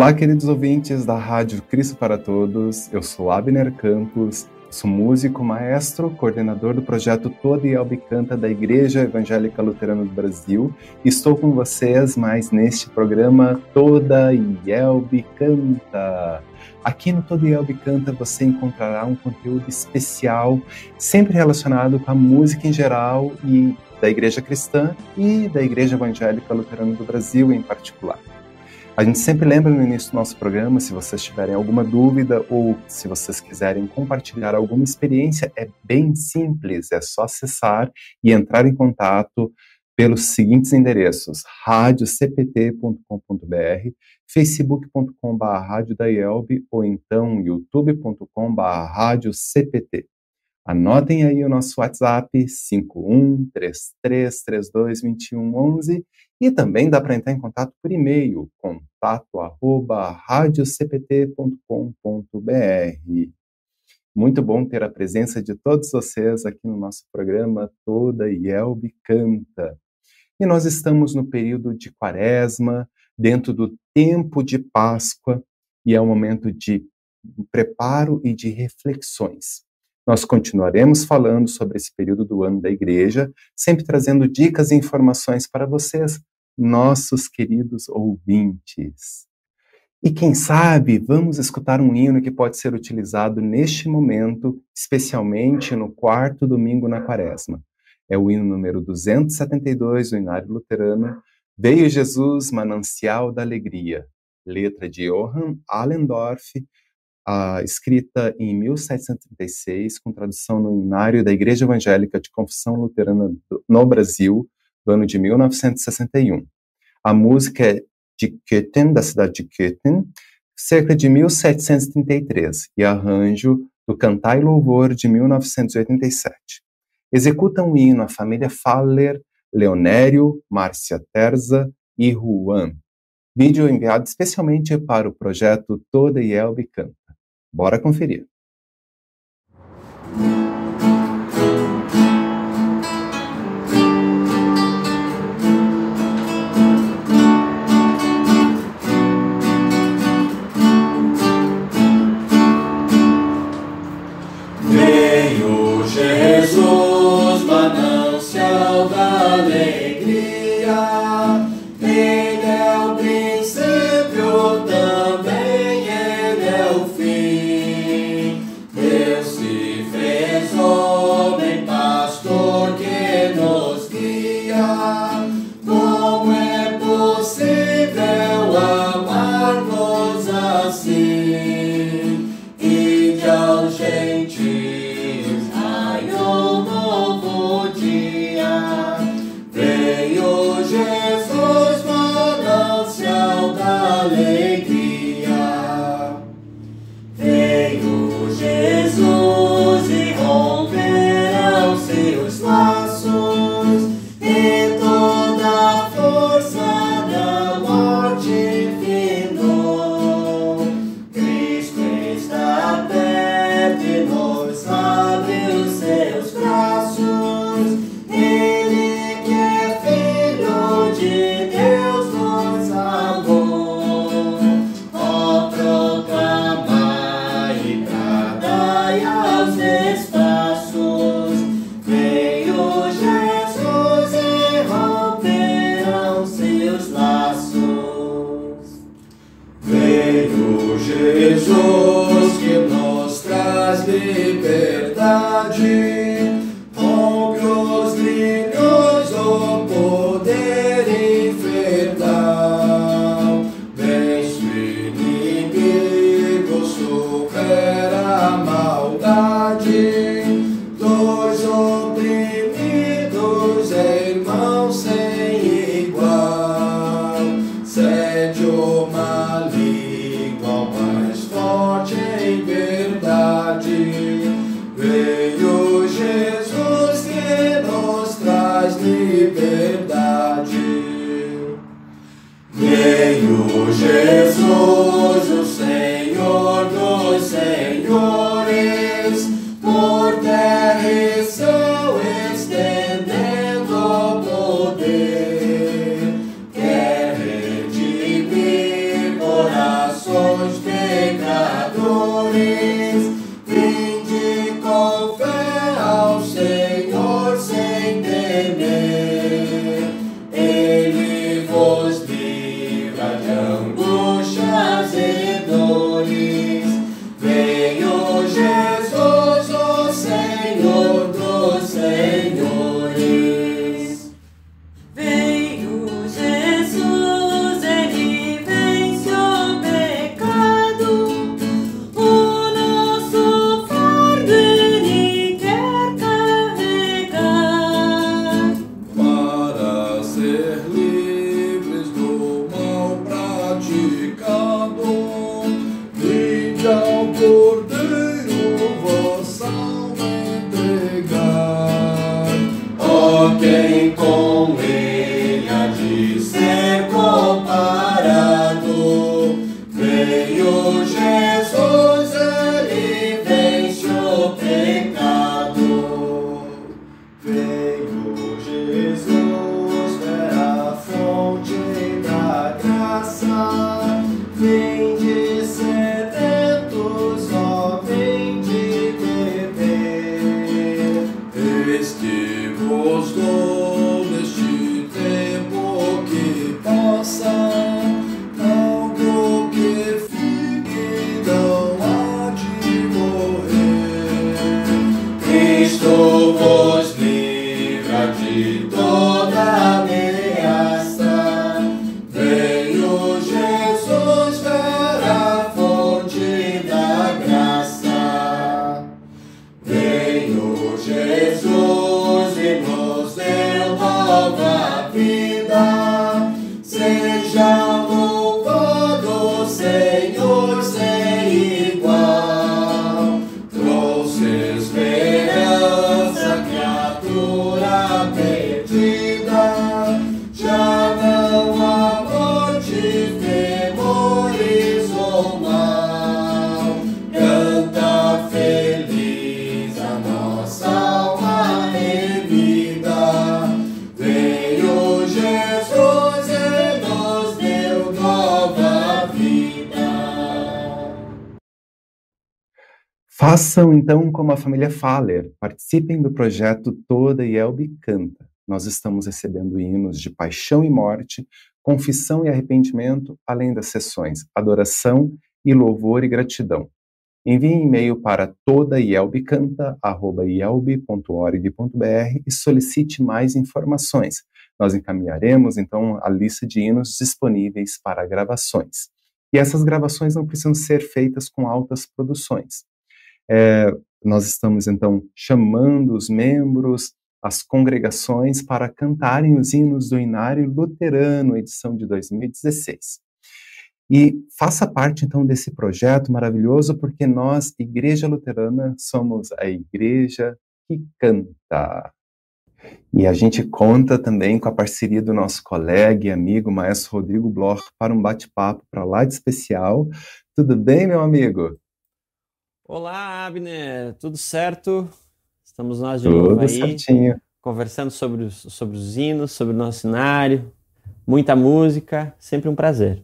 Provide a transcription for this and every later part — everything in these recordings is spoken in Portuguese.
Olá, queridos ouvintes da Rádio Cristo para Todos. Eu sou Abner Campos, sou músico, maestro, coordenador do projeto Toda Yelbe Canta da Igreja Evangélica Luterana do Brasil. Estou com vocês mais neste programa Toda Yelbe Canta. Aqui no Todo Yelbe Canta você encontrará um conteúdo especial, sempre relacionado com a música em geral e da Igreja Cristã e da Igreja Evangélica Luterana do Brasil em particular. A gente sempre lembra no início do nosso programa, se vocês tiverem alguma dúvida ou se vocês quiserem compartilhar alguma experiência, é bem simples, é só acessar e entrar em contato pelos seguintes endereços: radiocpt.com.br, facebook.com.br ou então youtube.com.br radiocpt. Anotem aí o nosso WhatsApp 5133322111 e também dá para entrar em contato por e-mail, contato@radiocpt.com.br. Muito bom ter a presença de todos vocês aqui no nosso programa Toda Yelbe Canta. E nós estamos no período de Quaresma, dentro do tempo de Páscoa, e é um momento de preparo e de reflexões. Nós continuaremos falando sobre esse período do ano da igreja, sempre trazendo dicas e informações para vocês, nossos queridos ouvintes. E quem sabe, vamos escutar um hino que pode ser utilizado neste momento, especialmente no quarto domingo na quaresma. É o hino número 272 do Inário Luterano, Veio Jesus, manancial da alegria, letra de Johann Allendorf, uh, escrita em 1736, com tradução no Inário da Igreja Evangélica de Confissão Luterana no Brasil, do ano de 1961. A música é de Köthen, da cidade de Köthen, cerca de 1733, e arranjo do Cantai Louvor de 1987. Executam um hino a família Faller, Leonério, Márcia Terza e Juan. Vídeo enviado especialmente para o projeto Toda Yelbe Canta. Bora conferir. Lord. Como a família Faller, participem do projeto Toda Yelbe Canta. Nós estamos recebendo hinos de paixão e morte, confissão e arrependimento, além das sessões adoração e louvor e gratidão. Envie e-mail para todaielbecanta.org.br e solicite mais informações. Nós encaminharemos, então, a lista de hinos disponíveis para gravações. E essas gravações não precisam ser feitas com altas produções. É, nós estamos então chamando os membros, as congregações para cantarem os hinos do Inário Luterano, edição de 2016. E faça parte então desse projeto maravilhoso, porque nós, Igreja Luterana, somos a igreja que canta. E a gente conta também com a parceria do nosso colega e amigo, maestro Rodrigo Bloch, para um bate-papo para lá de especial. Tudo bem, meu amigo? Olá, Abner, tudo certo? Estamos nós de tudo novo aí, certinho. conversando sobre os, sobre os hinos, sobre o nosso cenário, muita música, sempre um prazer.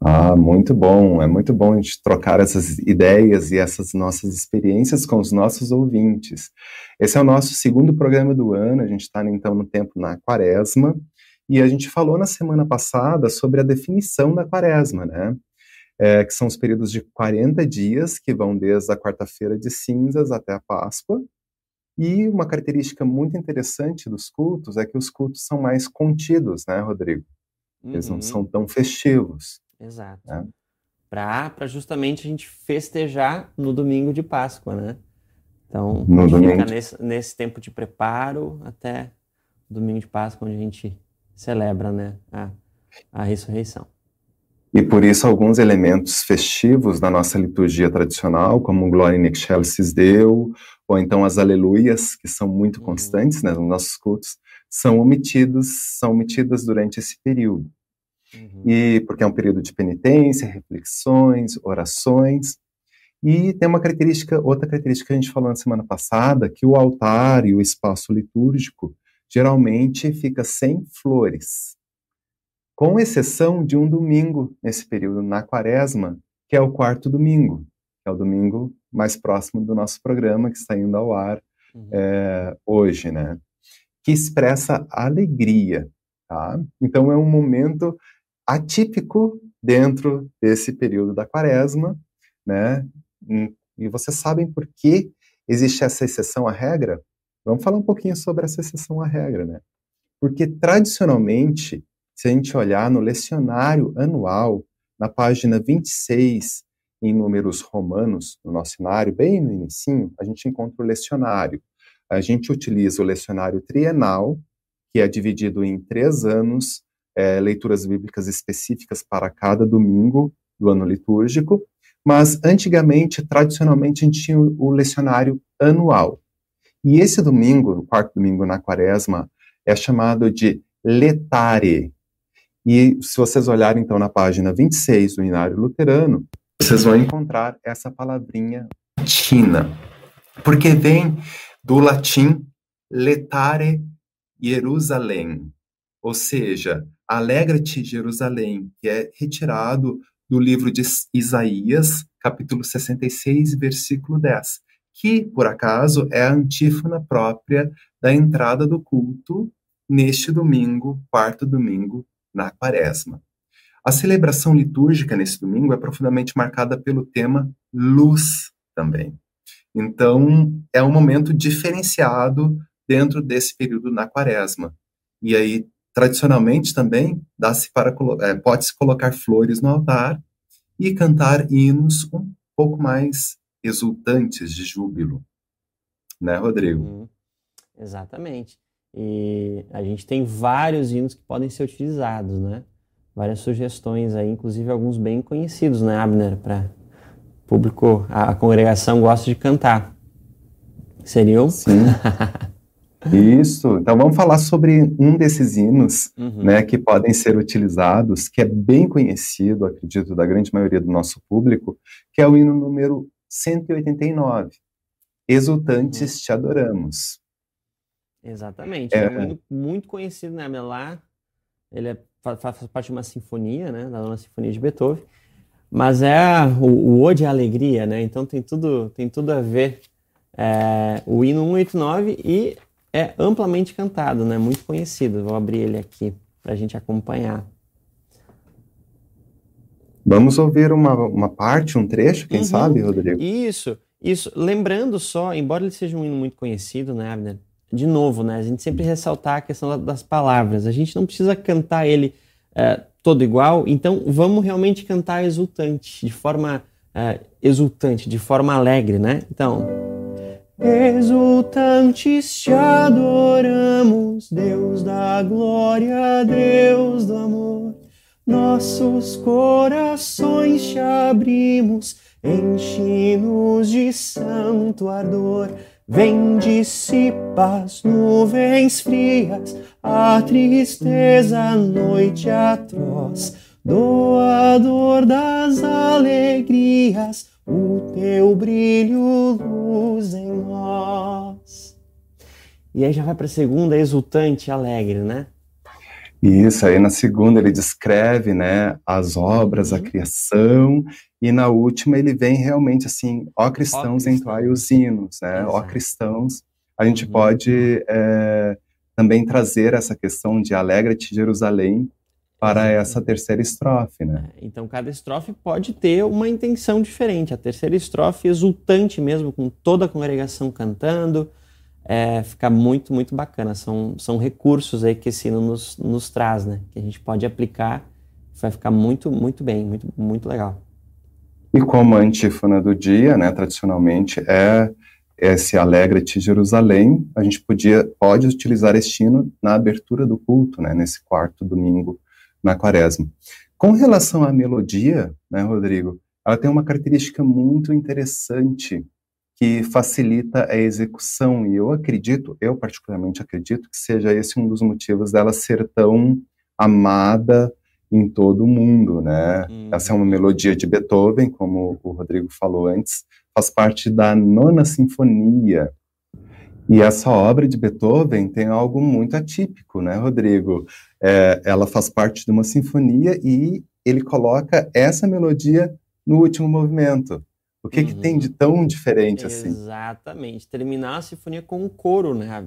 Ah, muito bom, é muito bom a gente trocar essas ideias e essas nossas experiências com os nossos ouvintes. Esse é o nosso segundo programa do ano, a gente está então no tempo na quaresma, e a gente falou na semana passada sobre a definição da quaresma, né? É, que são os períodos de 40 dias, que vão desde a quarta-feira de cinzas até a Páscoa. E uma característica muito interessante dos cultos é que os cultos são mais contidos, né, Rodrigo? Eles uhum. não são tão festivos. Exato. Né? Para justamente a gente festejar no domingo de Páscoa, né? Então, no a gente domingo... fica nesse, nesse tempo de preparo até domingo de Páscoa, onde a gente celebra né, a, a ressurreição. E por isso alguns elementos festivos da nossa liturgia tradicional, como Glória in Excelsis Deu, ou então as aleluias, que são muito uhum. constantes né, nos nossos cultos, são omitidos, são omitidas durante esse período. Uhum. E porque é um período de penitência, reflexões, orações. E tem uma característica, outra característica que a gente falou na semana passada, que o altar e o espaço litúrgico geralmente fica sem flores com exceção de um domingo nesse período, na quaresma, que é o quarto domingo, que é o domingo mais próximo do nosso programa, que está indo ao ar uhum. é, hoje, né? Que expressa alegria, tá? Então é um momento atípico dentro desse período da quaresma, né? Hum, e vocês sabem por que existe essa exceção à regra? Vamos falar um pouquinho sobre essa exceção à regra, né? Porque tradicionalmente se a gente olhar no lecionário anual, na página 26, em números romanos, no nosso cenário, bem no início, a gente encontra o lecionário. A gente utiliza o lecionário trienal, que é dividido em três anos, é, leituras bíblicas específicas para cada domingo do ano litúrgico, mas antigamente, tradicionalmente, a gente tinha o lecionário anual. E esse domingo, o quarto domingo na quaresma, é chamado de letare. E se vocês olharem então na página 26 do Inário Luterano, vocês vão encontrar essa palavrinha latina, porque vem do latim letare Jerusalém, ou seja, alegra-te Jerusalém, que é retirado do livro de Isaías, capítulo 66, versículo 10, que, por acaso, é a antífona própria da entrada do culto neste domingo, quarto domingo na quaresma. A celebração litúrgica nesse domingo é profundamente marcada pelo tema luz também. Então, é um momento diferenciado dentro desse período na quaresma. E aí, tradicionalmente também, dá-se para é, pode-se colocar flores no altar e cantar hinos um pouco mais exultantes de júbilo. Né, Rodrigo? Uhum. Exatamente. E a gente tem vários hinos que podem ser utilizados, né? Várias sugestões aí, inclusive alguns bem conhecidos, né, Abner? Para público, a, a, congregação gosta de cantar. Seriam? Sim. Isso. Então vamos falar sobre um desses hinos, uhum. né, que podem ser utilizados, que é bem conhecido, acredito, da grande maioria do nosso público, que é o hino número 189. Exultantes uhum. te adoramos. Exatamente. É, é um hino muito conhecido, né, lá ele é, faz, faz, parte de uma sinfonia, né, da nona sinfonia de Beethoven, mas é o, o Ode à Alegria, né, então tem tudo, tem tudo a ver é, o hino 189 e é amplamente cantado, né? Muito conhecido. Vou abrir ele aqui para a gente acompanhar. Vamos ouvir uma, uma parte, um trecho, quem uhum. sabe, Rodrigo? Isso, isso. Lembrando só, embora ele seja um hino muito conhecido, né, Abner? De novo, né? A gente sempre ressaltar a questão das palavras. A gente não precisa cantar ele é, todo igual, então vamos realmente cantar exultante, de forma é, exultante, de forma alegre, né? Então. Exultantes te adoramos, Deus da glória, Deus do amor. Nossos corações te abrimos, enche-nos de santo ardor. Vem dissipa as nuvens frias, a tristeza, a noite atroz. Doador das alegrias, o teu brilho, luz em nós. E aí já vai para a segunda, exultante, alegre, né? Isso, aí na segunda ele descreve, né, as obras, uhum. a criação, e na última ele vem realmente assim, ó cristãos, ó entoai os hinos, né, Exato. ó cristãos, a gente uhum. pode é, também trazer essa questão de alegra-te Jerusalém, para essa terceira estrofe, né? É, então cada estrofe pode ter uma intenção diferente. A terceira estrofe exultante mesmo, com toda a congregação cantando, é, fica muito, muito bacana. São, são recursos aí que esse hino nos, nos traz, né? Que a gente pode aplicar, vai ficar muito, muito bem, muito, muito legal. E como a antífona do dia, né, tradicionalmente, é esse Alegra-te Jerusalém, a gente podia, pode utilizar este hino na abertura do culto, né, nesse quarto domingo na quaresma. Com relação à melodia, né, Rodrigo, ela tem uma característica muito interessante que facilita a execução, e eu acredito, eu particularmente acredito, que seja esse um dos motivos dela ser tão amada em todo o mundo, né? Hum. Essa é uma melodia de Beethoven, como o Rodrigo falou antes, faz parte da nona sinfonia, e essa obra de Beethoven tem algo muito atípico, né, Rodrigo? É, ela faz parte de uma sinfonia e ele coloca essa melodia no último movimento. O que, uhum. que tem de tão diferente assim? Exatamente. Terminar a sinfonia com um coro, né?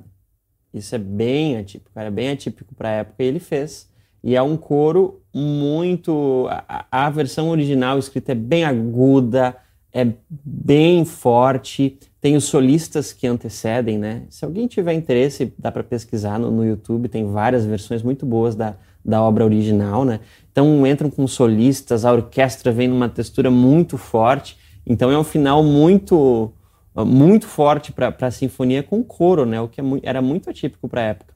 Isso é bem atípico, era bem atípico para a época e ele fez. E é um coro muito. A, a versão original escrita é bem aguda, é bem forte. Tem os solistas que antecedem, né? Se alguém tiver interesse, dá para pesquisar no, no, YouTube, tem várias versões muito boas da, da obra original, né? Então entram com solistas, a orquestra vem numa textura muito forte, então é um final muito muito forte para a sinfonia com coro, né? O que é era muito atípico para a época.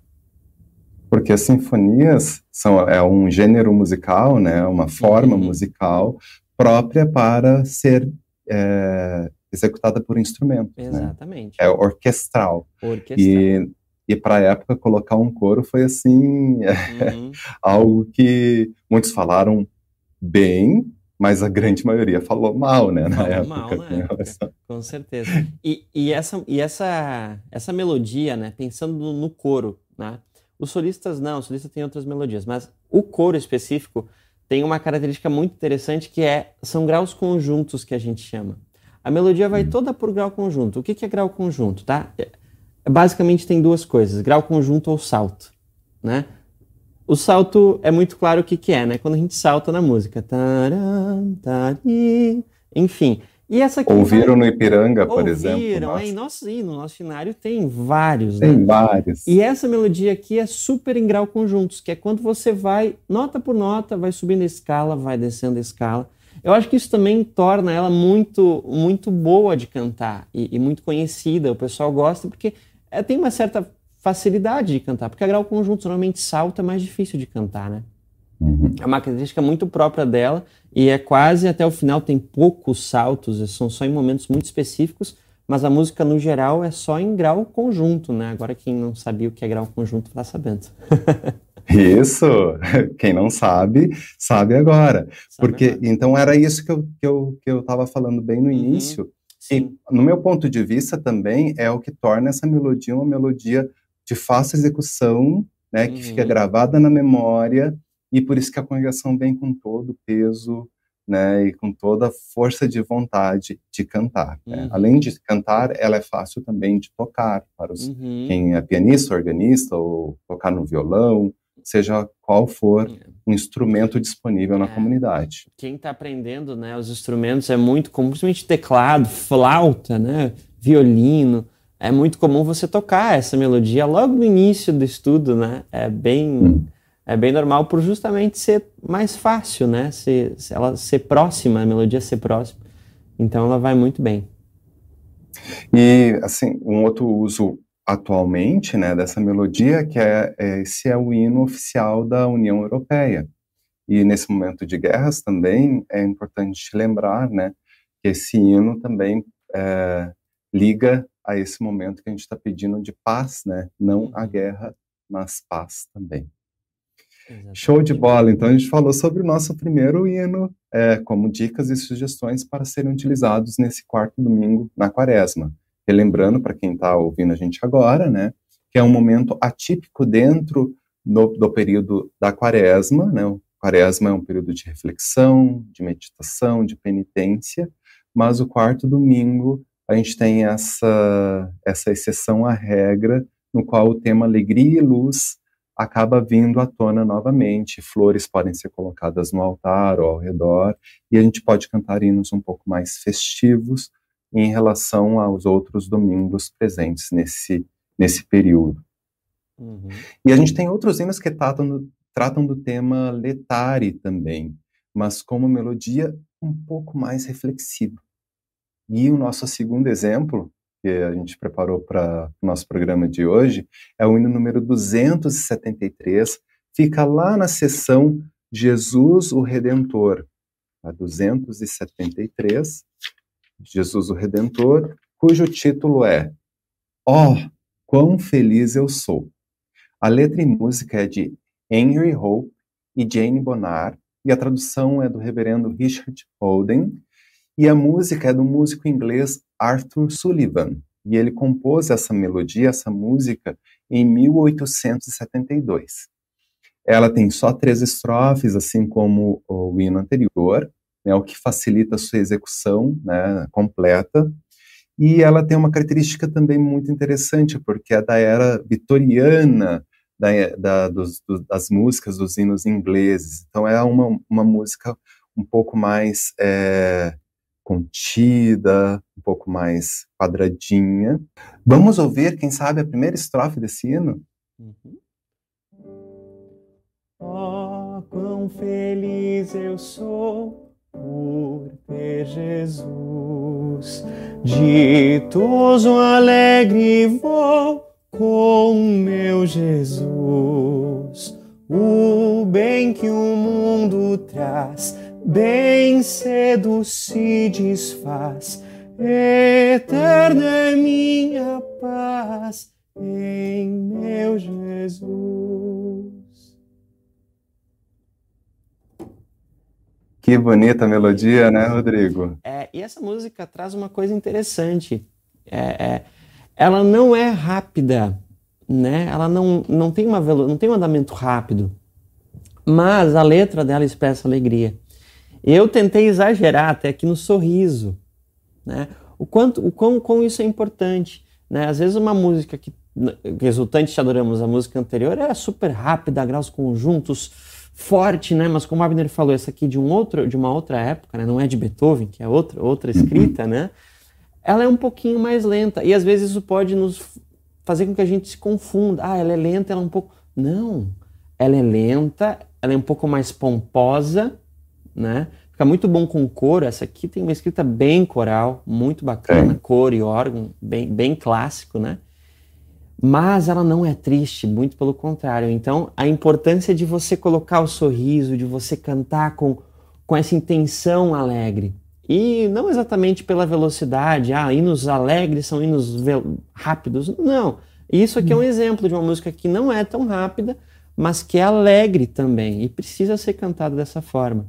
porque as sinfonias são é um gênero musical, né, uma forma uhum. musical própria para ser é, executada por instrumento. Né? Exatamente. Né? É orquestral. Orquestral. E, e para a época colocar um coro foi assim uhum. algo que muitos falaram bem, mas a grande maioria falou mal, né? Na falou época, mal na época, com certeza. E, e, essa, e essa, essa melodia, né? Pensando no, coro, né? Os solistas não, os solistas têm outras melodias, mas o coro específico tem uma característica muito interessante que é são graus conjuntos que a gente chama. A melodia vai toda por grau conjunto. O que, que é grau conjunto, tá? É, basicamente tem duas coisas: grau conjunto ou salto, né? O salto é muito claro o que, que é, né? Quando a gente salta na música. Taran, tari, enfim. E essa aqui Ouviram vai... no Ipiranga, por Ouviram, exemplo? Ouviram, é, nosso, no nosso cenário tem vários, tem né? vários. E essa melodia aqui é super em grau conjuntos, que é quando você vai, nota por nota, vai subindo a escala, vai descendo a escala. Eu acho que isso também torna ela muito, muito boa de cantar e, e muito conhecida. O pessoal gosta porque é, tem uma certa facilidade de cantar, porque a grau conjunto normalmente salto é mais difícil de cantar, né? Uhum. É uma característica muito própria dela e é quase até o final, tem poucos saltos, são só em momentos muito específicos, mas a música no geral é só em grau conjunto, né? Agora quem não sabia o que é grau conjunto está sabendo. Isso, quem não sabe, sabe agora. Sabe Porque agora. então era isso que eu que eu que eu estava falando bem no uhum. início. E no meu ponto de vista também é o que torna essa melodia uma melodia de fácil execução, né, que uhum. fica gravada na memória e por isso que a congregação vem com todo o peso, né, e com toda a força de vontade de cantar. Né? Uhum. Além de cantar, ela é fácil também de tocar para os uhum. quem é pianista, organista ou tocar no violão, seja qual for é. um instrumento disponível é. na comunidade. Quem está aprendendo, né, os instrumentos é muito comum, principalmente teclado, flauta, né, violino, é muito comum você tocar essa melodia logo no início do estudo, né? É bem hum é bem normal por justamente ser mais fácil, né? Se, se ela ser próxima, a melodia ser próxima. Então ela vai muito bem. E assim, um outro uso atualmente, né, dessa melodia que é, é esse é o hino oficial da União Europeia. E nesse momento de guerras também é importante lembrar, né, que esse hino também é, liga a esse momento que a gente está pedindo de paz, né, não a uhum. guerra, mas paz também. Exatamente. Show de bola! Então a gente falou sobre o nosso primeiro hino, é, como dicas e sugestões para serem utilizados nesse quarto domingo na quaresma. Relembrando para quem está ouvindo a gente agora, né, que é um momento atípico dentro do, do período da quaresma, né, o quaresma é um período de reflexão, de meditação, de penitência, mas o quarto domingo a gente tem essa, essa exceção à regra, no qual o tema alegria e luz acaba vindo à tona novamente. Flores podem ser colocadas no altar ou ao redor, e a gente pode cantar hinos um pouco mais festivos em relação aos outros domingos presentes nesse, nesse período. Uhum. E a gente tem outros hinos que tratam do, tratam do tema letare também, mas com uma melodia um pouco mais reflexiva. E o nosso segundo exemplo que a gente preparou para o nosso programa de hoje, é o hino número 273, fica lá na seção Jesus o Redentor, a 273, Jesus o Redentor, cujo título é oh, quão feliz eu sou. A letra e música é de Henry Hope e Jane Bonar, e a tradução é do reverendo Richard Holden, e a música é do músico inglês Arthur Sullivan, e ele compôs essa melodia, essa música, em 1872. Ela tem só três estrofes, assim como o hino anterior, né, o que facilita a sua execução né, completa. E ela tem uma característica também muito interessante, porque é da era vitoriana, da, da, dos, do, das músicas dos hinos ingleses. Então é uma, uma música um pouco mais é, contida, um pouco mais quadradinha. Vamos ouvir, quem sabe, a primeira estrofe desse hino? Uhum. Oh, quão feliz eu sou por ter Jesus, ditoso, alegre vou com meu Jesus O bem que o mundo traz, bem cedo se desfaz. Eterna é minha paz em meu Jesus. Que bonita melodia, né, Rodrigo? É, e essa música traz uma coisa interessante. É, é, ela não é rápida, né? Ela não, não, tem uma velo, não tem um andamento rápido, mas a letra dela expressa alegria. Eu tentei exagerar até aqui no sorriso, né? O quanto, o quão, quão isso é importante, né? Às vezes uma música que resultante te adoramos, a música anterior era super rápida, graus conjuntos, forte, né? Mas como Abner falou, essa aqui de um outro, de uma outra época, né? Não é de Beethoven, que é outra outra escrita, né? Ela é um pouquinho mais lenta e às vezes isso pode nos fazer com que a gente se confunda. Ah, ela é lenta, ela é um pouco. Não. Ela é lenta, ela é um pouco mais pomposa, né? Fica muito bom com coro. Essa aqui tem uma escrita bem coral, muito bacana, é. coro e órgão, bem, bem clássico, né? Mas ela não é triste, muito pelo contrário. Então, a importância de você colocar o sorriso, de você cantar com, com essa intenção alegre. E não exatamente pela velocidade, ah, hinos alegres são hinos rápidos. Não. Isso aqui é um hum. exemplo de uma música que não é tão rápida, mas que é alegre também e precisa ser cantada dessa forma.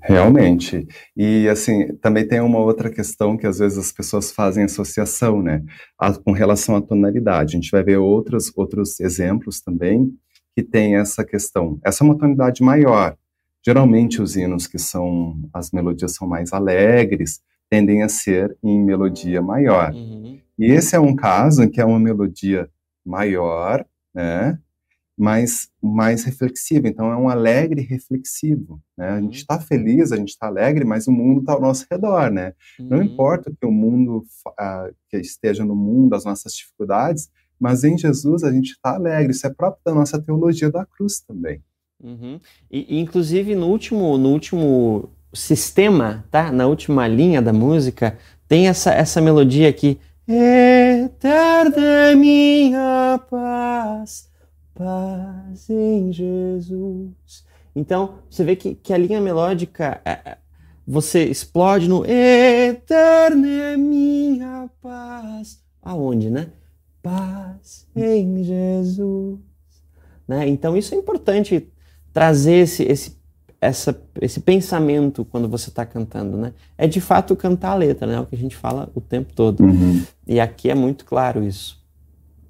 Realmente. E assim, também tem uma outra questão que às vezes as pessoas fazem associação, né, a, com relação à tonalidade. A gente vai ver outros outros exemplos também que tem essa questão. Essa é uma tonalidade maior, Geralmente os hinos que são as melodias são mais alegres tendem a ser em melodia maior. Uhum. E esse é um caso em que é uma melodia maior, né? Mais, mais reflexiva. Então, é um alegre reflexivo. Né? A gente está uhum. feliz, a gente está alegre, mas o mundo está ao nosso redor. Né? Uhum. Não importa que o mundo uh, que esteja no mundo, as nossas dificuldades, mas em Jesus a gente está alegre. Isso é próprio da nossa teologia da cruz também. Uhum. E, inclusive, no último, no último sistema, tá? Na última linha da música, tem essa, essa melodia aqui. Eterna é minha paz, paz em Jesus. Então, você vê que, que a linha melódica, é, é, você explode no Eterna é minha paz. Aonde, né? Paz em Jesus. Né? Então, isso é importante trazer esse, esse, essa, esse pensamento quando você está cantando, né? É de fato cantar a letra, né? É o que a gente fala o tempo todo. Uhum. E aqui é muito claro isso.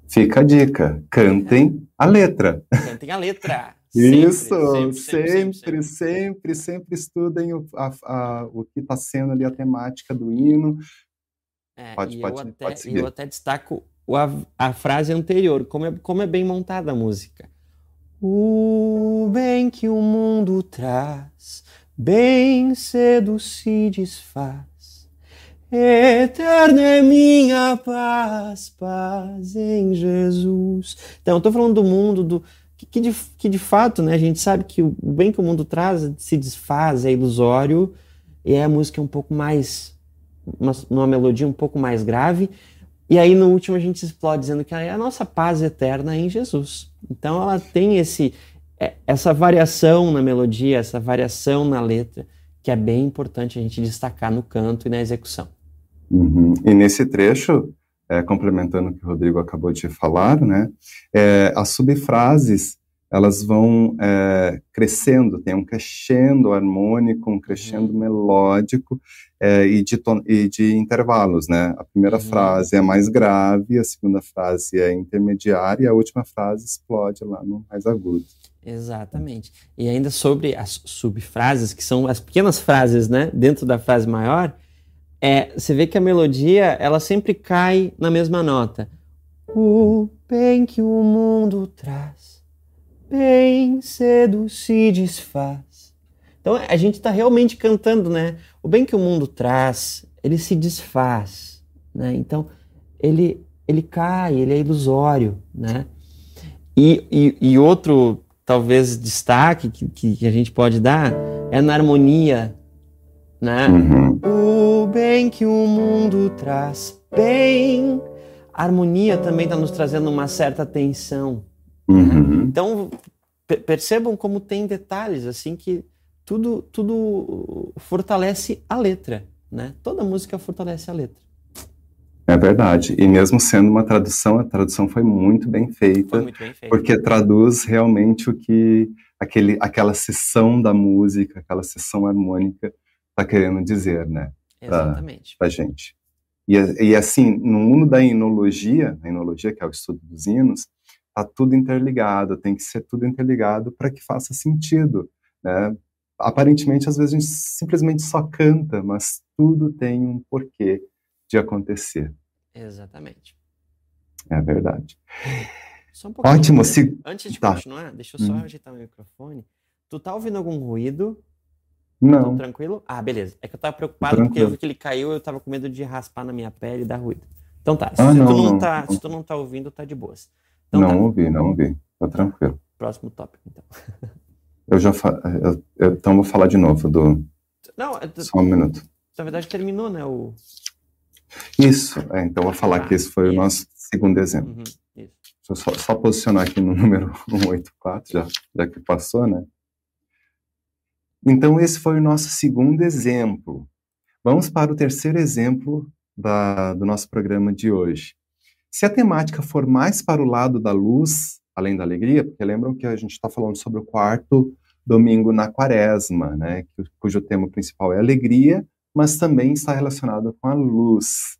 Fica a dica, cantem a letra. Cantem a letra. Isso, sempre, sempre, sempre, estudem o, o que está sendo ali a temática do hino. É, pode, pode, eu, até, seguir. eu até destaco a, a frase anterior, como é, como é bem montada a música. O bem que o mundo traz, bem cedo se desfaz. Eterna é minha paz, paz em Jesus. Então, eu estou falando do mundo, do que, que, de, que de fato, né, a gente sabe que o bem que o mundo traz se desfaz, é ilusório, e é a música um pouco mais, uma, uma melodia um pouco mais grave, e aí no último a gente explode dizendo que é a nossa paz eterna em Jesus. Então ela tem esse é, essa variação na melodia, essa variação na letra, que é bem importante a gente destacar no canto e na execução. Uhum. E nesse trecho, é, complementando o que o Rodrigo acabou de falar, né, é, as subfrases elas vão é, crescendo, tem um crescendo harmônico, um crescendo uhum. melódico é, e, de e, de intervalos, né? A primeira uhum. frase é mais grave, a segunda frase é intermediária e a última frase explode lá no mais agudo. Exatamente. E ainda sobre as subfrases, que são as pequenas frases, né, dentro da frase maior, é, você vê que a melodia, ela sempre cai na mesma nota. O bem que o mundo traz bem cedo se desfaz. Então a gente está realmente cantando, né? O bem que o mundo traz, ele se desfaz, né? Então ele ele cai, ele é ilusório, né? E, e, e outro talvez destaque que, que, a gente pode dar é na harmonia, né? Uhum. O bem que o mundo traz, bem. A harmonia também está nos trazendo uma certa tensão. Uhum. Então, percebam como tem detalhes assim que tudo tudo fortalece a letra, né? Toda música fortalece a letra. É verdade. E mesmo sendo uma tradução, a tradução foi muito bem feita, muito bem feita. porque traduz realmente o que aquele, aquela sessão da música, aquela sessão harmônica está querendo dizer, né? Exatamente. Para gente. E, e assim, no mundo da enologia, a enologia que é o estudo dos hinos, tá tudo interligado, tem que ser tudo interligado para que faça sentido, né? Aparentemente, às vezes a gente simplesmente só canta, mas tudo tem um porquê de acontecer. Exatamente. É verdade. Um Ótimo. Se... Antes de tá. continuar, deixa eu só hum. ajeitar o microfone. Tu tá ouvindo algum ruído? Não. Tudo tranquilo? Ah, beleza. É que eu tava preocupado tranquilo. porque eu vi que ele caiu e eu tava com medo de raspar na minha pele e dar ruído. Então tá. Se, ah, não, tu, não, não, tá, se tu não tá ouvindo, tá de boas. Então, não tá. ouvi, não ouvi. Tá tranquilo. Próximo tópico, então. eu já fa... eu, eu, então vou falar de novo do. Não, só um minuto. Na verdade terminou, né? O... Isso, é, então vou falar ah, que esse foi isso. o nosso segundo exemplo. Uhum, Deixa eu só, só, posicionar aqui no número 184, já, já que passou, né? Então, esse foi o nosso segundo exemplo. Vamos para o terceiro exemplo da, do nosso programa de hoje. Se a temática for mais para o lado da luz, além da alegria, porque lembram que a gente está falando sobre o quarto domingo na quaresma, né, cujo tema principal é alegria, mas também está relacionado com a luz.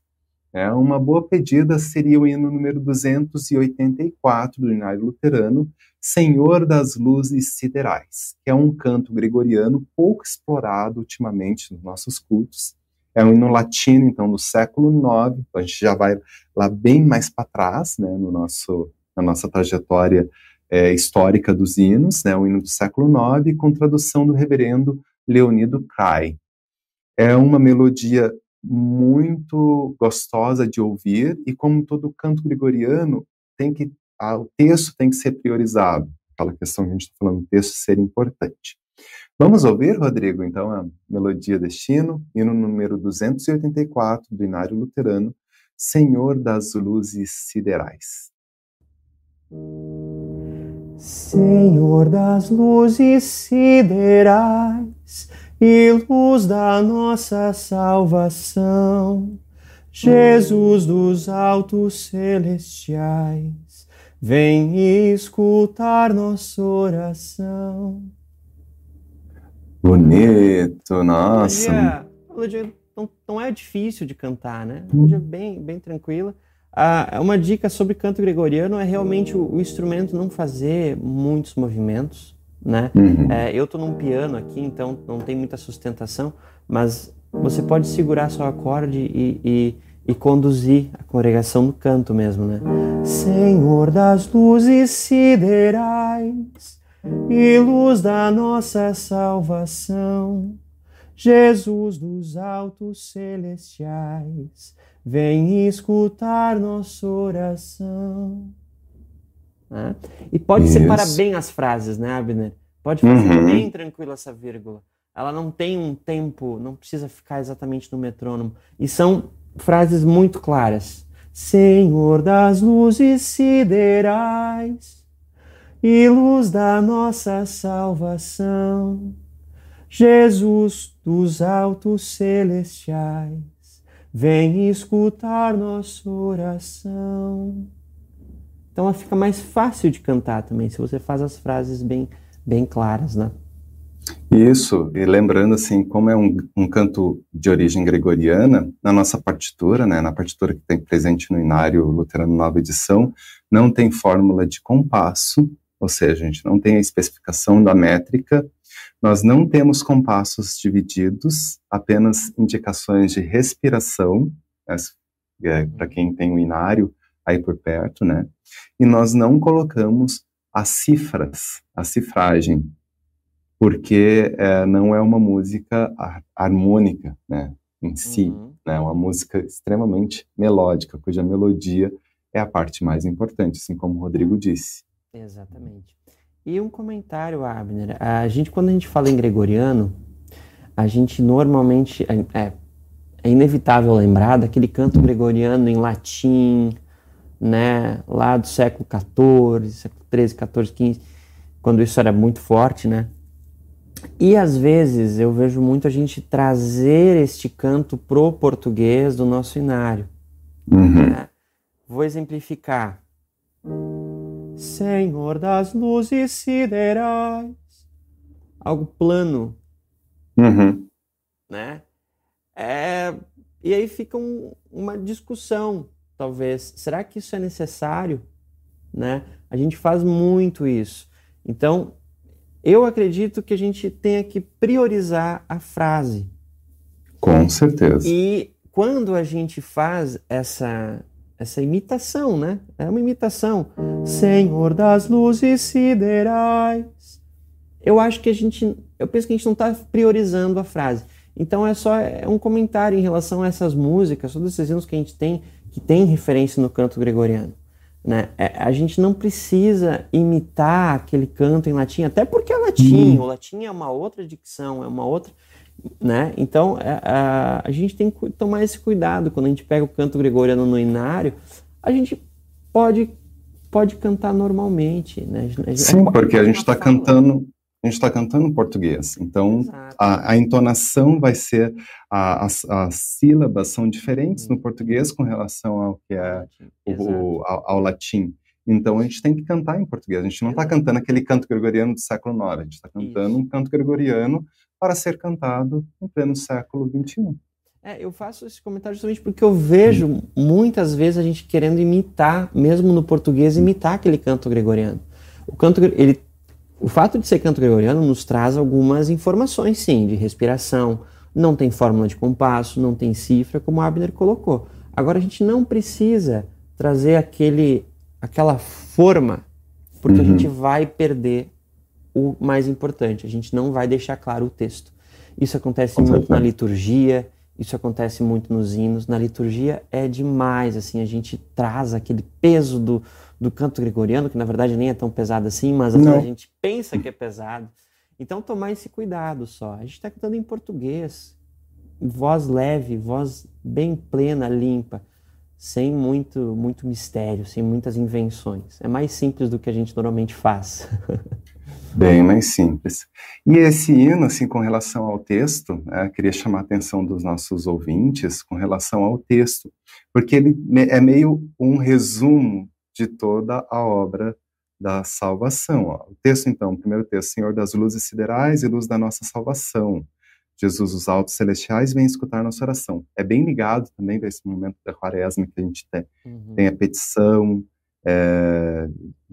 É, uma boa pedida seria o hino número 284 do Inário Luterano, Senhor das Luzes Siderais, que é um canto gregoriano pouco explorado ultimamente nos nossos cultos. É um hino latino, então, do século IX, então a gente já vai lá bem mais para trás, né, no nosso, na nossa trajetória é, histórica dos hinos, né, um hino do século IX, com tradução do reverendo Leonido Crai. É uma melodia muito gostosa de ouvir e como todo canto gregoriano tem que o texto tem que ser priorizado aquela questão que a gente está falando o texto ser importante. Vamos ouvir Rodrigo então a melodia destino hino número 284 do Inário Luterano Senhor das luzes siderais. Senhor das luzes siderais e luz da nossa salvação. Jesus dos altos celestiais, vem escutar nossa oração. Bonito, nossa. Melodia, não, não, é difícil de cantar, né? Melodia hum. bem, bem tranquila. Ah, uma dica sobre canto gregoriano é realmente o, o instrumento não fazer muitos movimentos né? Uhum. É, eu estou num piano aqui, então não tem muita sustentação, mas você pode segurar seu acorde e, e, e conduzir a congregação no canto mesmo, né? Senhor das luzes siderais e luz da nossa salvação, Jesus dos altos celestiais, vem escutar nossa oração. Né? E pode Isso. separar bem as frases, né, Abner? Pode fazer uhum. bem tranquilo essa vírgula. Ela não tem um tempo, não precisa ficar exatamente no metrônomo. E são frases muito claras. Senhor das luzes siderais e luz da nossa salvação, Jesus dos altos celestiais, vem escutar nossa oração. Então ela fica mais fácil de cantar também, se você faz as frases bem, bem claras, né? Isso, e lembrando assim, como é um, um canto de origem gregoriana, na nossa partitura, né, na partitura que tem presente no Inário Luterano Nova Edição, não tem fórmula de compasso, ou seja, a gente não tem a especificação da métrica, nós não temos compassos divididos, apenas indicações de respiração, né, é, para quem tem o Inário, aí por perto, né? E nós não colocamos as cifras, a cifragem, porque é, não é uma música harmônica, né? Em si, uhum. né? É uma música extremamente melódica, cuja melodia é a parte mais importante, assim como o Rodrigo disse. Exatamente. E um comentário, Abner. A gente, quando a gente fala em gregoriano, a gente normalmente é, é inevitável lembrar daquele canto gregoriano em latim, né, lá do século XIV, século 13, 14, 15, quando isso era muito forte, né? E às vezes eu vejo muito a gente trazer este canto pro português do nosso inário. Uhum. Né? Vou exemplificar. Senhor das luzes siderais. Algo plano. Uhum. Né? É, e aí fica um, uma discussão, talvez. Será que isso é necessário? Né? A gente faz muito isso. Então, eu acredito que a gente tenha que priorizar a frase. Com certeza. E quando a gente faz essa essa imitação, né? É uma imitação. Senhor das luzes siderais. Eu acho que a gente, eu penso que a gente não está priorizando a frase. Então é só é um comentário em relação a essas músicas, todos esses hinos que a gente tem que tem referência no canto gregoriano. Né? É, a gente não precisa imitar aquele canto em latim, até porque é latim, hum. o latim é uma outra dicção, é uma outra. Né? Então é, a, a gente tem que tomar esse cuidado quando a gente pega o canto gregoriano no inário, a gente pode, pode cantar normalmente. Né? Sim, porque a gente está cantando a gente está cantando português. Então, a, a, entonação vai ser, a, as, as sílabas são diferentes no português com relação ao que é o, ao, ao, latim. Então, a gente tem que cantar em português. A gente não está cantando aquele canto gregoriano do século IX. A gente está cantando Isso. um canto gregoriano para ser cantado em pleno século XXI. É, eu faço esse comentário justamente porque eu vejo hum. muitas vezes a gente querendo imitar, mesmo no português, imitar aquele canto gregoriano. O canto, ele o fato de ser canto gregoriano nos traz algumas informações, sim, de respiração. Não tem fórmula de compasso, não tem cifra, como Abner colocou. Agora a gente não precisa trazer aquele, aquela forma, porque uhum. a gente vai perder o mais importante. A gente não vai deixar claro o texto. Isso acontece muito na liturgia, isso acontece muito nos hinos. Na liturgia é demais, assim, a gente traz aquele peso do, do canto gregoriano, que na verdade nem é tão pesado assim, mas a gente pensa que é pesado. Então tomar esse cuidado só. A gente está cantando em português, voz leve, voz bem plena, limpa, sem muito, muito mistério, sem muitas invenções. É mais simples do que a gente normalmente faz. Bem mais simples. E esse hino, assim, com relação ao texto, né, queria chamar a atenção dos nossos ouvintes com relação ao texto, porque ele é meio um resumo de toda a obra da salvação. Ó. O texto, então, o primeiro texto, Senhor das luzes siderais e luz da nossa salvação. Jesus, os altos celestiais, vem escutar nossa oração. É bem ligado também para esse momento da quaresma que a gente tem, uhum. tem a petição, é,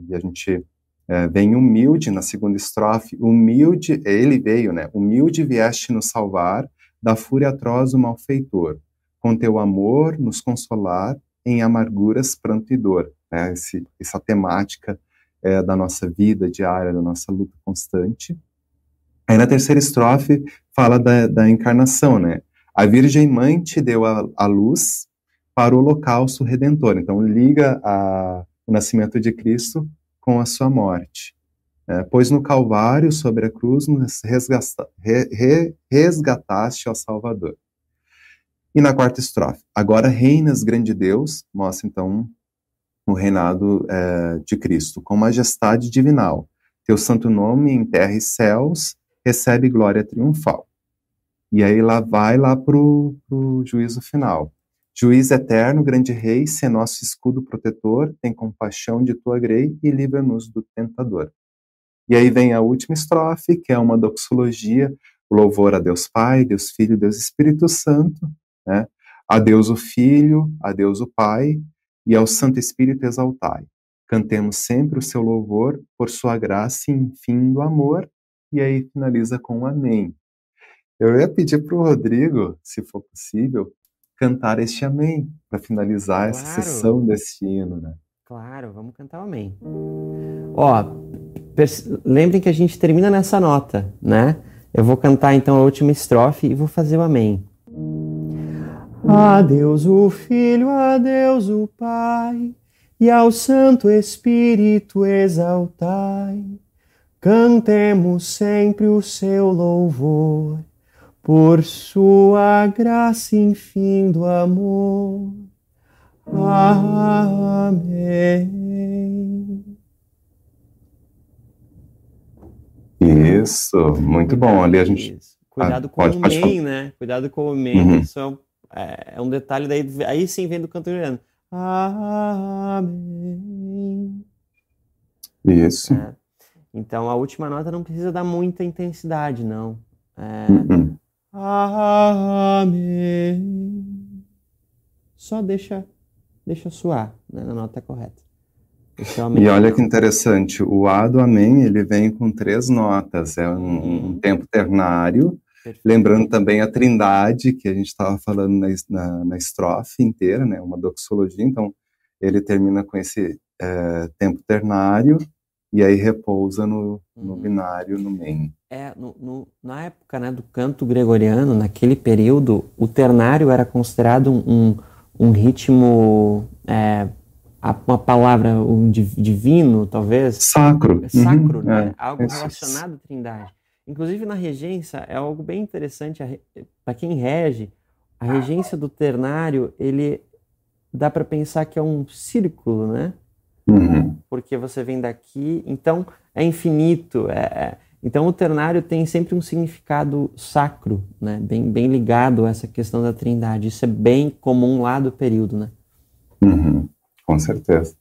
e a gente é, vem humilde na segunda estrofe, humilde, ele veio, né? Humilde vieste nos salvar da fúria atroz do malfeitor. Com teu amor nos consolar em amarguras, pranto e dor né, esse, essa temática é, da nossa vida diária, da nossa luta constante. Aí na terceira estrofe fala da, da encarnação, né? A Virgem Mãe te deu a, a luz para o holocausto redentor. Então liga a, o nascimento de Cristo com a sua morte. É, pois no Calvário, sobre a cruz, nos resgata, re, re, resgataste ao Salvador. E na quarta estrofe, agora reinas, grande Deus, mostra então no reinado é, de Cristo, com majestade divinal. Teu santo nome em terra e céus recebe glória triunfal. E aí lá vai lá para o juízo final. Juiz eterno, grande rei, se nosso escudo protetor, tem compaixão de tua grei e livra-nos do tentador. E aí vem a última estrofe, que é uma doxologia, louvor a Deus Pai, Deus Filho, Deus Espírito Santo, né? A Deus o Filho, a Deus o Pai, e ao Santo Espírito exaltai. Cantemos sempre o seu louvor por sua graça e enfim do amor. E aí finaliza com amém. Eu ia pedir para o Rodrigo, se for possível, cantar este amém, para finalizar claro. essa sessão desse hino, né? Claro, vamos cantar o amém. Ó, lembrem que a gente termina nessa nota, né? Eu vou cantar então a última estrofe e vou fazer o amém. A Deus o Filho, a Deus o Pai, e ao Santo Espírito exaltai. Cantemos sempre o seu louvor, por sua graça enfim do amor. Amém. Isso, muito bom. Ali a gente. Isso. Cuidado ah, com pode, o main, né? Cuidado com o main. Uhum. Isso é um, é, é um, detalhe daí. Aí sim vem do canto gregoriano. Amém. Isso. É. Então a última nota não precisa dar muita intensidade, não. É... Uhum. Amém. Só deixa, deixa suar né, na nota correta. E olha que interessante, o A do Amém, ele vem com três notas, é um, um tempo ternário. Lembrando também a trindade, que a gente estava falando na, na, na, estrofe inteira, né, uma doxologia, então ele termina com esse é, tempo ternário, e aí repousa no, no uhum. binário, no Mem. É, no, no, na época né, do canto gregoriano, naquele período, o ternário era considerado um, um ritmo é, uma palavra um divino, talvez. Sacro. É sacro, uhum, né? É, algo relacionado à trindade. Inclusive na regência é algo bem interessante para quem rege. A regência do ternário, ele dá para pensar que é um círculo, né? Uhum. Porque você vem daqui, então é infinito. É, é, então o ternário tem sempre um significado sacro, né? Bem, bem ligado a essa questão da trindade. Isso é bem comum lá do período, né? Uhum. Com certeza.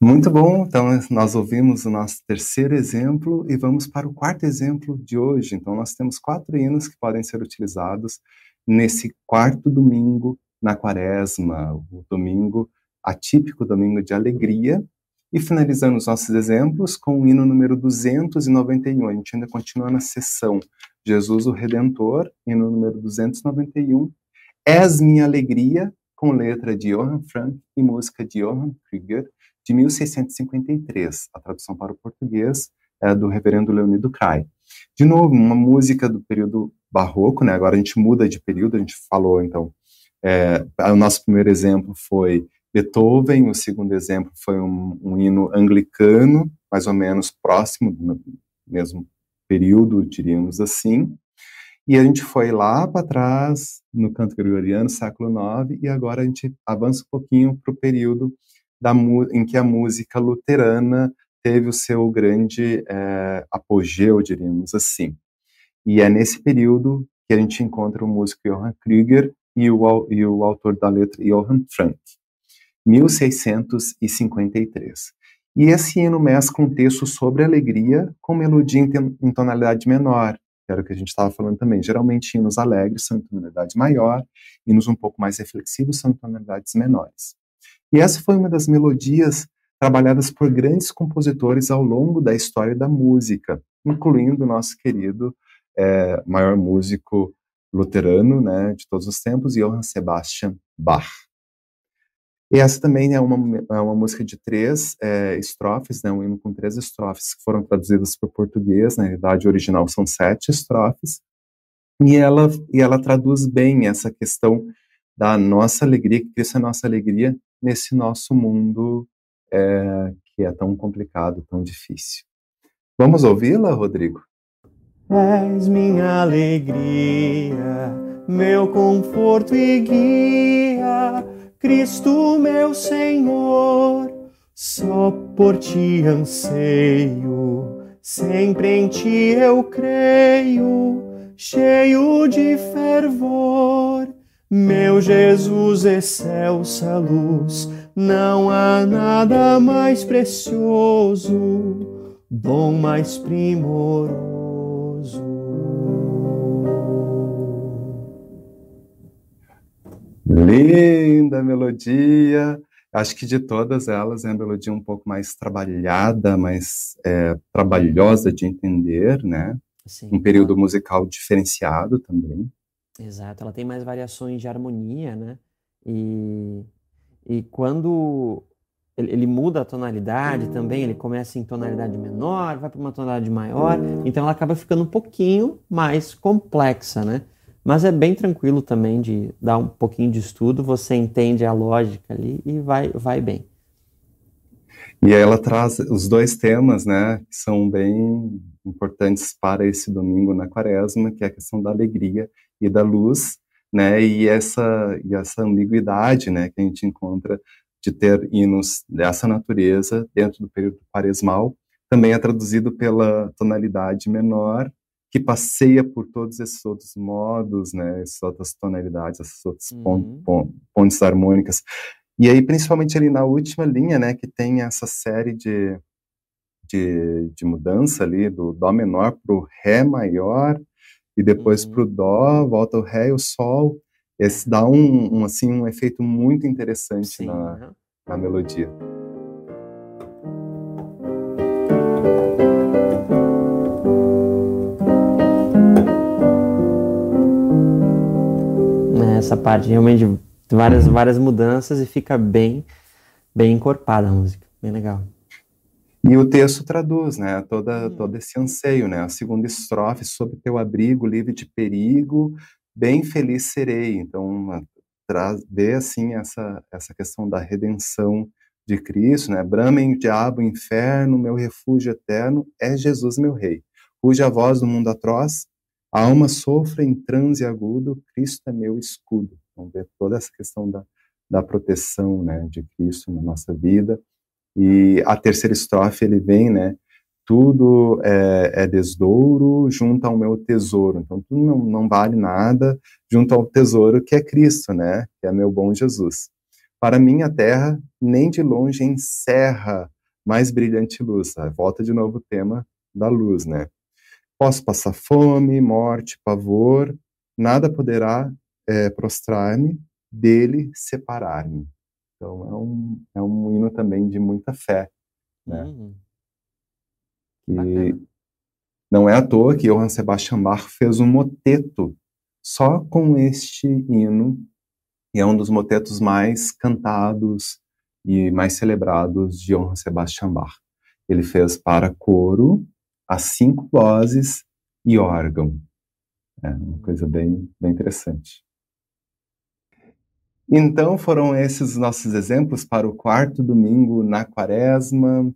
Muito bom, então nós ouvimos o nosso terceiro exemplo e vamos para o quarto exemplo de hoje. Então nós temos quatro hinos que podem ser utilizados nesse quarto domingo na quaresma, o domingo atípico, domingo de alegria. E finalizando os nossos exemplos com o hino número 291. A gente ainda continua na sessão Jesus o Redentor, hino número 291. És minha alegria, com letra de Johann Frank e música de Johann Krieger, de 1653. A tradução para o português é do reverendo Leonido Crai. De novo, uma música do período barroco, né? Agora a gente muda de período, a gente falou, então, é, o nosso primeiro exemplo foi Beethoven, o segundo exemplo foi um, um hino anglicano, mais ou menos próximo do mesmo período, diríamos assim. E a gente foi lá para trás, no canto gregoriano, século IX, e agora a gente avança um pouquinho para o período da, em que a música luterana teve o seu grande é, apogeu, diríamos assim. E é nesse período que a gente encontra o músico Johann Krieger e o, e o autor da letra Johann Frank, 1653. E esse hino mescla um texto sobre alegria com melodia em tonalidade menor, era o que a gente estava falando também. Geralmente, hinos alegres são em tonalidade maior, hinos um pouco mais reflexivos são em tonalidades menores. E essa foi uma das melodias trabalhadas por grandes compositores ao longo da história da música, incluindo o nosso querido é, maior músico luterano né, de todos os tempos, Johann Sebastian Bach. E essa também é uma, é uma música de três é, estrofes, né, um hino com três estrofes que foram traduzidas para o português, na realidade original são sete estrofes, e ela, e ela traduz bem essa questão da nossa alegria, que Cristo é a nossa alegria nesse nosso mundo é, que é tão complicado, tão difícil. Vamos ouvi-la, Rodrigo? És minha alegria, meu conforto e guia Cristo meu Senhor, só por ti anseio, sempre em ti eu creio, cheio de fervor. Meu Jesus, excelsa luz, não há nada mais precioso, dom mais primoroso. Linda melodia. Acho que de todas elas é a melodia um pouco mais trabalhada, mais é, trabalhosa de entender, né? Sim. Um período musical diferenciado também. Exato, ela tem mais variações de harmonia, né? E, e quando ele, ele muda a tonalidade também, ele começa em tonalidade menor, vai para uma tonalidade maior, então ela acaba ficando um pouquinho mais complexa, né? Mas é bem tranquilo também de dar um pouquinho de estudo, você entende a lógica ali e vai, vai bem. E ela traz os dois temas, né, que são bem importantes para esse domingo na quaresma, que é a questão da alegria e da luz, né, e essa, e essa ambiguidade, né, que a gente encontra de ter hinos dessa natureza dentro do período quaresmal, também é traduzido pela tonalidade menor, que passeia por todos esses outros modos, né, essas outras tonalidades, essas outras uhum. pontes harmônicas. E aí, principalmente ali na última linha, né, que tem essa série de, de, de mudança ali, do Dó menor para o Ré maior, e depois uhum. para o Dó, volta o Ré e o Sol. Esse dá um, um assim, um efeito muito interessante Sim, na, na melodia. Essa parte realmente várias várias mudanças e fica bem bem encorpada a música, bem legal. E o texto traduz, né, toda, hum. todo esse anseio, né, a segunda estrofe, sob teu abrigo, livre de perigo, bem feliz serei. Então, traz, vê, assim, essa, essa questão da redenção de Cristo, né, bramem, diabo, inferno, meu refúgio eterno é Jesus, meu rei, cuja voz do mundo atroz, a alma sofre em transe agudo, Cristo é meu escudo. Então, ver toda essa questão da, da proteção, né, de Cristo na nossa vida, e a terceira estrofe ele vem, né? Tudo é, é desdouro junto ao meu tesouro. Então, tudo não, não vale nada junto ao tesouro que é Cristo, né? Que é meu bom Jesus. Para mim, a terra nem de longe encerra mais brilhante luz. Volta de novo o tema da luz, né? Posso passar fome, morte, pavor, nada poderá é, prostrar-me, dele separar-me. Então é um, é um hino também de muita fé, né? Uhum. E não é à toa que Johann Sebastian Bach fez um moteto só com este hino, e é um dos motetos mais cantados e mais celebrados de Johann Sebastian Bach. Ele fez para coro, as cinco vozes e órgão. É uma coisa bem, bem interessante. Então foram esses nossos exemplos para o quarto domingo na quaresma.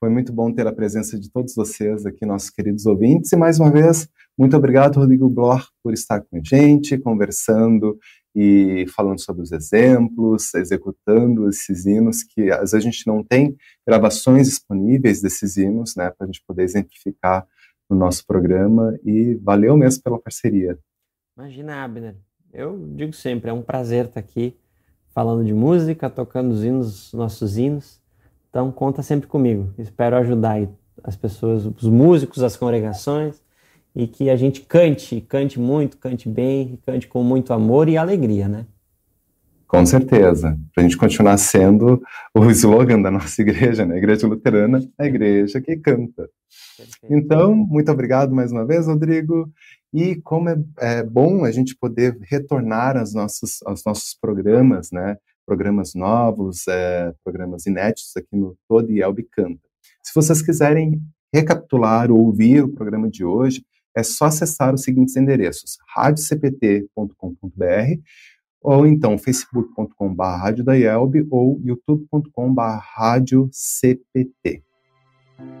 Foi muito bom ter a presença de todos vocês aqui, nossos queridos ouvintes. E mais uma vez, muito obrigado, Rodrigo Bloch, por estar com a gente, conversando e falando sobre os exemplos, executando esses hinos, que às vezes a gente não tem gravações disponíveis desses hinos, né, para a gente poder exemplificar no nosso programa. E valeu mesmo pela parceria. Imagina, Abner. Eu digo sempre, é um prazer estar aqui falando de música, tocando os hinos, nossos hinos. Então conta sempre comigo. Espero ajudar as pessoas, os músicos, as congregações e que a gente cante, cante muito, cante bem, cante com muito amor e alegria, né? Com certeza. Para a gente continuar sendo o slogan da nossa igreja, né? Igreja Luterana, a igreja que canta. Perfeito. Então, muito obrigado mais uma vez, Rodrigo. E como é, é bom a gente poder retornar aos nossos, aos nossos programas, né? Programas novos, é, programas inéditos aqui no Todo e Elbe Canta. Se vocês quiserem recapitular ou ouvir o programa de hoje, é só acessar os seguintes endereços: radiocpt.com.br ou então facebook.com.br ou youtube.com.br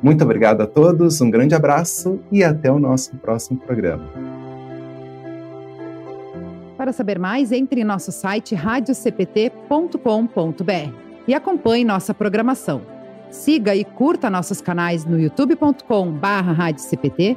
Muito obrigado a todos, um grande abraço e até o nosso próximo programa. Para saber mais, entre em nosso site radiocpt.com.br e acompanhe nossa programação. Siga e curta nossos canais no youtube.com/radiocpt,